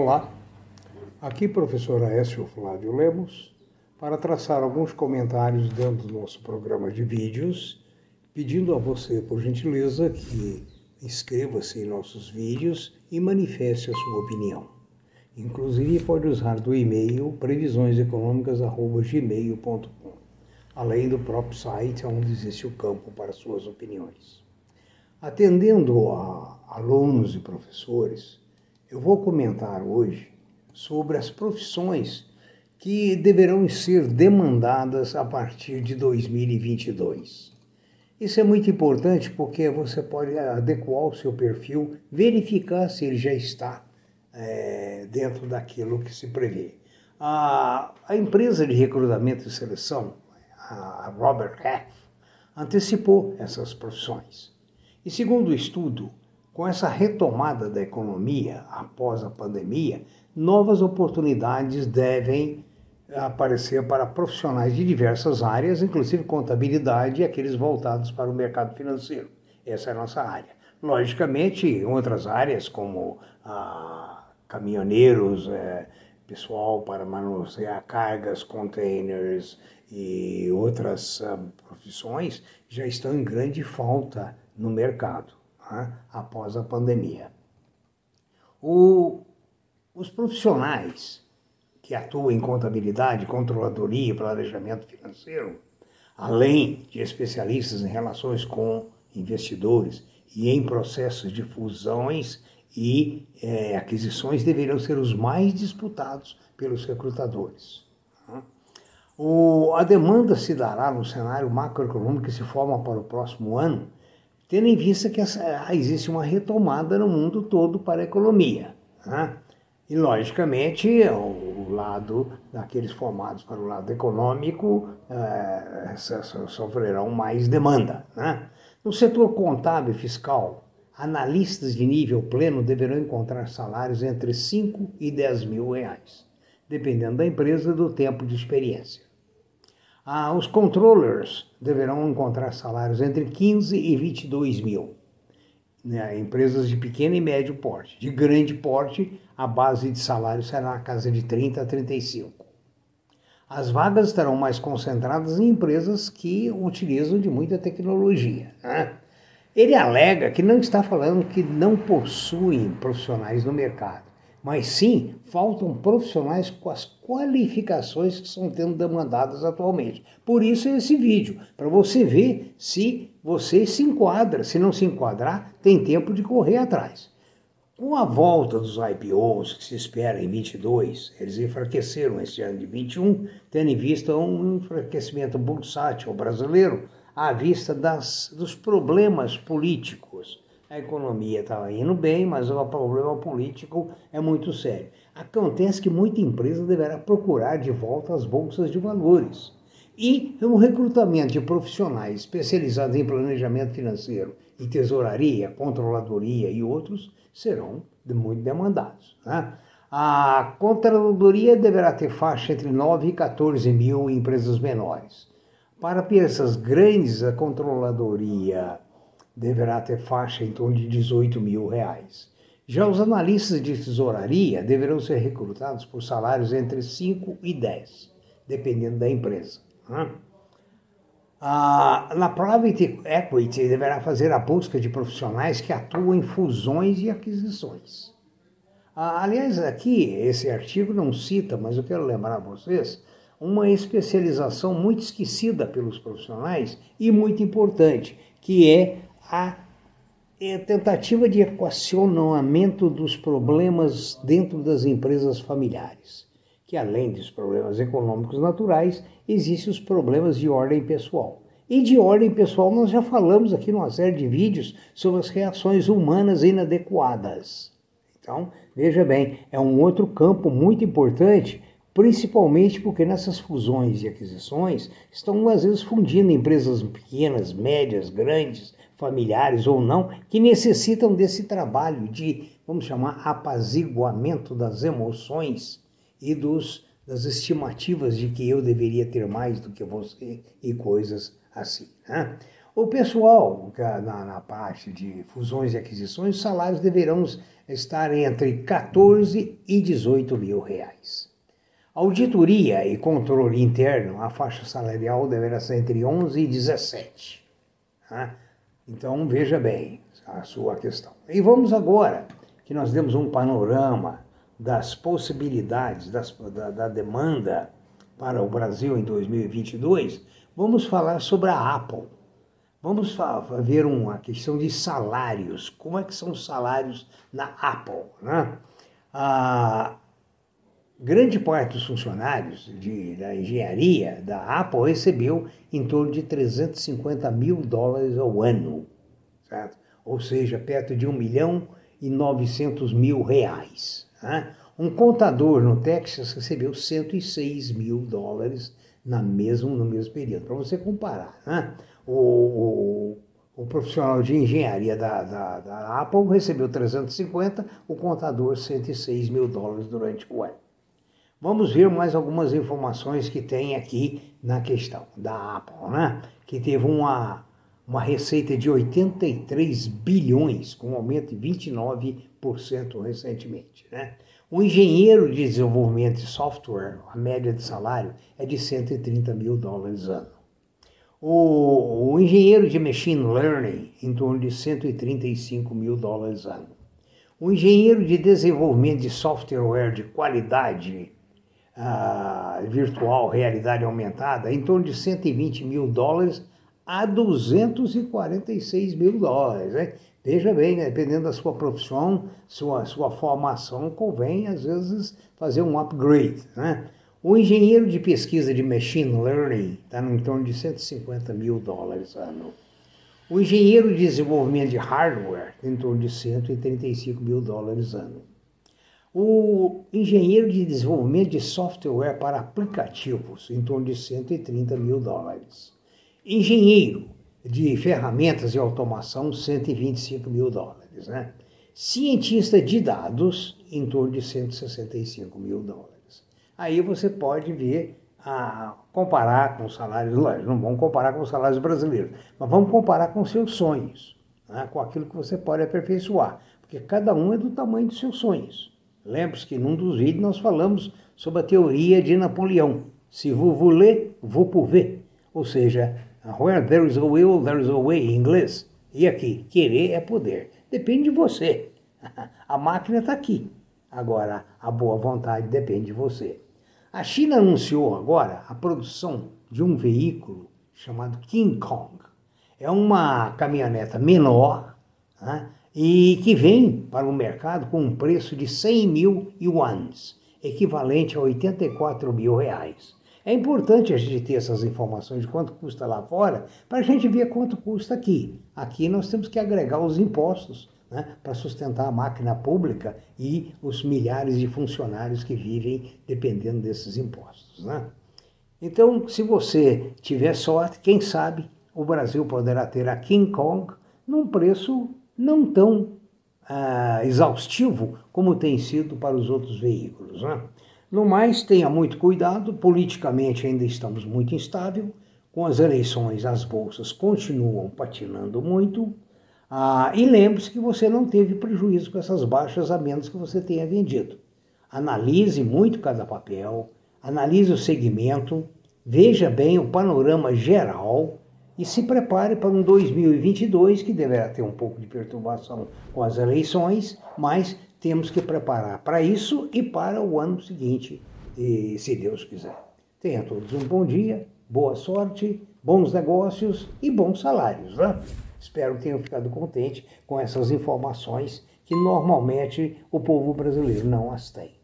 Olá, aqui professor Aécio Flávio Lemos para traçar alguns comentários dentro do nosso programa de vídeos, pedindo a você, por gentileza, que inscreva-se em nossos vídeos e manifeste a sua opinião. Inclusive pode usar do e-mail previsioneseconômicas@gmail.com, além do próprio site onde existe o campo para suas opiniões. Atendendo a alunos e professores, eu vou comentar hoje sobre as profissões que deverão ser demandadas a partir de 2022. Isso é muito importante porque você pode adequar o seu perfil, verificar se ele já está é, dentro daquilo que se prevê. A, a, empresa de recrutamento e seleção, a Robert Half, antecipou essas profissões. E segundo o estudo, com essa retomada da economia após a pandemia, novas oportunidades devem aparecer para profissionais de diversas áreas, inclusive contabilidade e aqueles voltados para o mercado financeiro. Essa é a nossa área. Logicamente, outras áreas como ah, caminhoneiros, é, pessoal para manusear cargas, containers e outras ah, profissões já estão em grande falta no mercado né, após a pandemia. O, os profissionais que atuam em contabilidade, controladoria e planejamento financeiro, além de especialistas em relações com investidores e em processos de fusões e é, aquisições, deveriam ser os mais disputados pelos recrutadores. O, a demanda se dará no cenário macroeconômico que se forma para o próximo ano tendo em vista que essa, existe uma retomada no mundo todo para a economia. Né? E, logicamente, o lado daqueles formados para o lado econômico é, sofrerão mais demanda. Né? No setor contábil e fiscal, analistas de nível pleno deverão encontrar salários entre 5 e 10 mil reais, dependendo da empresa e do tempo de experiência. Ah, os controllers deverão encontrar salários entre 15 e 22 mil. Né? Empresas de pequeno e médio porte. De grande porte, a base de salário será na casa de 30 a 35. As vagas estarão mais concentradas em empresas que utilizam de muita tecnologia. Né? Ele alega que não está falando que não possuem profissionais no mercado mas sim faltam profissionais com as qualificações que estão sendo demandadas atualmente. Por isso esse vídeo, para você ver se você se enquadra. Se não se enquadrar, tem tempo de correr atrás. Com a volta dos IPOs que se espera em 22, eles enfraqueceram esse ano de 21, tendo em vista um enfraquecimento bursátil brasileiro à vista das, dos problemas políticos a economia estava indo bem, mas o problema político é muito sério. Acontece que muita empresa deverá procurar de volta as bolsas de valores. E o recrutamento de profissionais especializados em planejamento financeiro e tesouraria, controladoria e outros serão muito demandados. Né? A controladoria deverá ter faixa entre 9 e 14 mil empresas menores. Para peças grandes, a controladoria deverá ter faixa em torno de 18 mil reais. Já os analistas de tesouraria deverão ser recrutados por salários entre 5 e 10, dependendo da empresa. Né? Na Private Equity deverá fazer a busca de profissionais que atuam em fusões e aquisições. Aliás, aqui esse artigo não cita, mas eu quero lembrar a vocês uma especialização muito esquecida pelos profissionais e muito importante, que é a é, tentativa de equacionamento dos problemas dentro das empresas familiares, que além dos problemas econômicos naturais, existem os problemas de ordem pessoal. E de ordem pessoal nós já falamos aqui numa série de vídeos sobre as reações humanas inadequadas. Então, veja bem, é um outro campo muito importante, principalmente porque nessas fusões e aquisições estão às vezes fundindo empresas pequenas, médias, grandes, familiares ou não, que necessitam desse trabalho de, vamos chamar, apaziguamento das emoções e dos, das estimativas de que eu deveria ter mais do que você e coisas assim. Né? O pessoal, na, na parte de fusões e aquisições, os salários deverão estar entre 14 e 18 mil reais. Auditoria e controle interno, a faixa salarial deverá ser entre 11 e 17. Né? Então veja bem a sua questão. E vamos agora, que nós demos um panorama das possibilidades das, da, da demanda para o Brasil em 2022, vamos falar sobre a Apple. Vamos ver uma questão de salários. Como é que são os salários na Apple? Né? A grande parte dos funcionários de, da engenharia da Apple recebeu em torno de 350 mil dólares ao ano, certo? ou seja, perto de 1 milhão e 900 mil reais. Né? Um contador no Texas recebeu 106 mil dólares na mesmo, no mesmo período, para você comparar. Né? O, o, o, profissional de engenharia da, da, da, Apple recebeu 350, o contador 106 mil dólares durante o ano. Vamos ver mais algumas informações que tem aqui na questão da Apple, né? que teve uma, uma receita de 83 bilhões, com um aumento de 29% recentemente. Né? O engenheiro de desenvolvimento de software, a média de salário é de 130 mil dólares ano. O, o engenheiro de machine learning, em torno de 135 mil dólares ano. O engenheiro de desenvolvimento de software de qualidade virtual, realidade aumentada, em torno de 120 mil dólares a 246 mil dólares. Né? Veja bem, né? dependendo da sua profissão, sua, sua formação, convém às vezes fazer um upgrade. Né? O engenheiro de pesquisa de machine learning está em torno de 150 mil dólares ano. O engenheiro de desenvolvimento de hardware em torno de 135 mil dólares ano. O engenheiro de desenvolvimento de software para aplicativos em torno de 130 mil dólares. Engenheiro de ferramentas e automação, 125 mil dólares. Né? Cientista de dados, em torno de 165 mil dólares. Aí você pode ver, a, comparar com os salários, não vamos comparar com os salários brasileiros, mas vamos comparar com seus sonhos, né? com aquilo que você pode aperfeiçoar, porque cada um é do tamanho dos seus sonhos. Lembre-se que num dos vídeos nós falamos sobre a teoria de Napoleão. Se vous voulez, vous pouvez. Ou seja, Where there is a will, there is a way, em inglês. E aqui, querer é poder. Depende de você. A máquina está aqui. Agora, a boa vontade depende de você. A China anunciou agora a produção de um veículo chamado King Kong. É uma caminhoneta menor né, e que vem para o mercado com um preço de 100 mil yuans, equivalente a 84 mil reais. É importante a gente ter essas informações de quanto custa lá fora, para a gente ver quanto custa aqui. Aqui nós temos que agregar os impostos né, para sustentar a máquina pública e os milhares de funcionários que vivem dependendo desses impostos. Né? Então, se você tiver sorte, quem sabe o Brasil poderá ter a King Kong num preço não tão ah, exaustivo como tem sido para os outros veículos. Né? No mais, tenha muito cuidado, politicamente ainda estamos muito instável, com as eleições as bolsas continuam patinando muito, ah, e lembre-se que você não teve prejuízo com essas baixas a menos que você tenha vendido. Analise muito cada papel, analise o segmento, veja bem o panorama geral e se prepare para um 2022 que deverá ter um pouco de perturbação com as eleições, mas temos que preparar para isso e para o ano seguinte, se Deus quiser. Tenha todos um bom dia, boa sorte, bons negócios e bons salários. Né? Espero que tenham ficado contente com essas informações que normalmente o povo brasileiro não as tem.